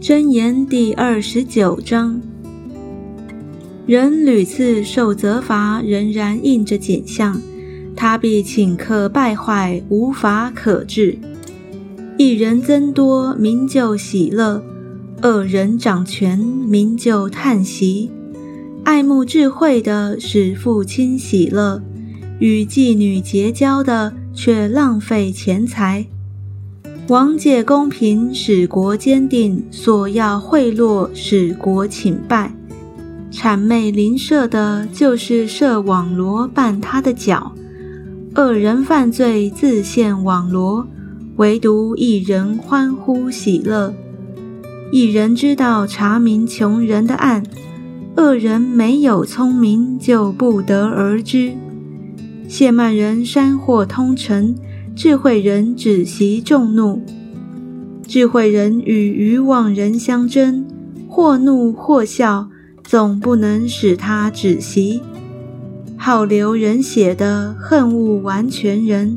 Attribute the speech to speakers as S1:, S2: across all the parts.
S1: 箴言第二十九章：人屡次受责罚，仍然印着景象，他必顷刻败坏，无法可治。一人增多，民就喜乐；二人掌权，民就叹息。爱慕智慧的，使父亲喜乐；与妓女结交的，却浪费钱财。王借公平，使国坚定；索要贿赂，使国请拜。谄媚邻舍的，就是设网罗绊他的脚；恶人犯罪，自陷网罗；唯独一人欢呼喜乐。一人知道查明穷人的案，恶人没有聪明，就不得而知。谢曼人山货通城。智慧人止息众怒，智慧人与愚妄人相争，或怒或笑，总不能使他止息。好流人血的恨恶完全人，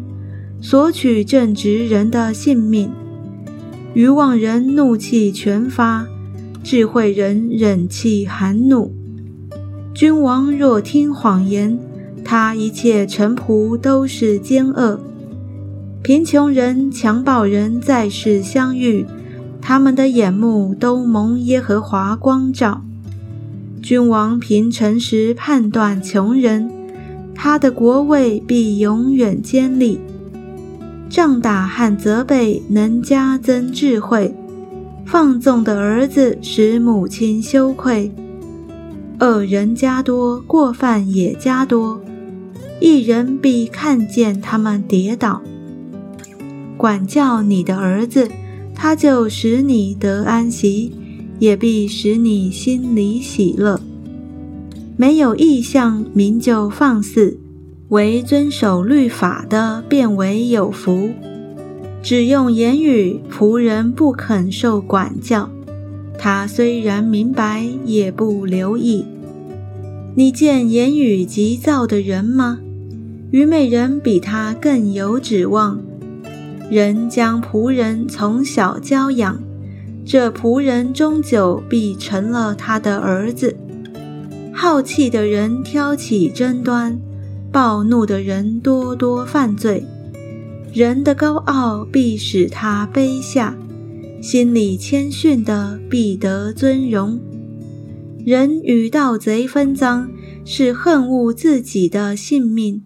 S1: 索取正直人的性命。愚妄人怒气全发，智慧人忍气含怒。君王若听谎言，他一切臣仆都是奸恶。贫穷人、强暴人在世相遇，他们的眼目都蒙耶和华光照。君王凭诚实判断穷人，他的国位必永远坚立。仗打和责备能加增智慧，放纵的儿子使母亲羞愧。恶人加多，过犯也加多，一人必看见他们跌倒。管教你的儿子，他就使你得安息，也必使你心里喜乐。没有意向，民就放肆；唯遵守律法的，变为有福。只用言语，仆人不肯受管教。他虽然明白，也不留意。你见言语急躁的人吗？愚昧人比他更有指望。人将仆人从小教养，这仆人终究必成了他的儿子。好气的人挑起争端，暴怒的人多多犯罪。人的高傲必使他卑下，心里谦逊的必得尊荣。人与盗贼分赃，是恨恶自己的性命。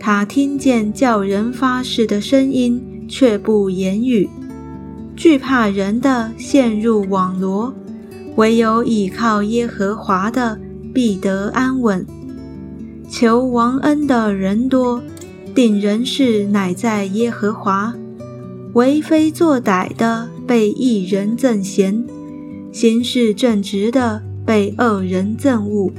S1: 他听见叫人发誓的声音。却不言语，惧怕人的陷入网罗，唯有倚靠耶和华的必得安稳。求王恩的人多，定人事乃在耶和华。为非作歹的被一人憎嫌，行事正直的被恶人憎恶。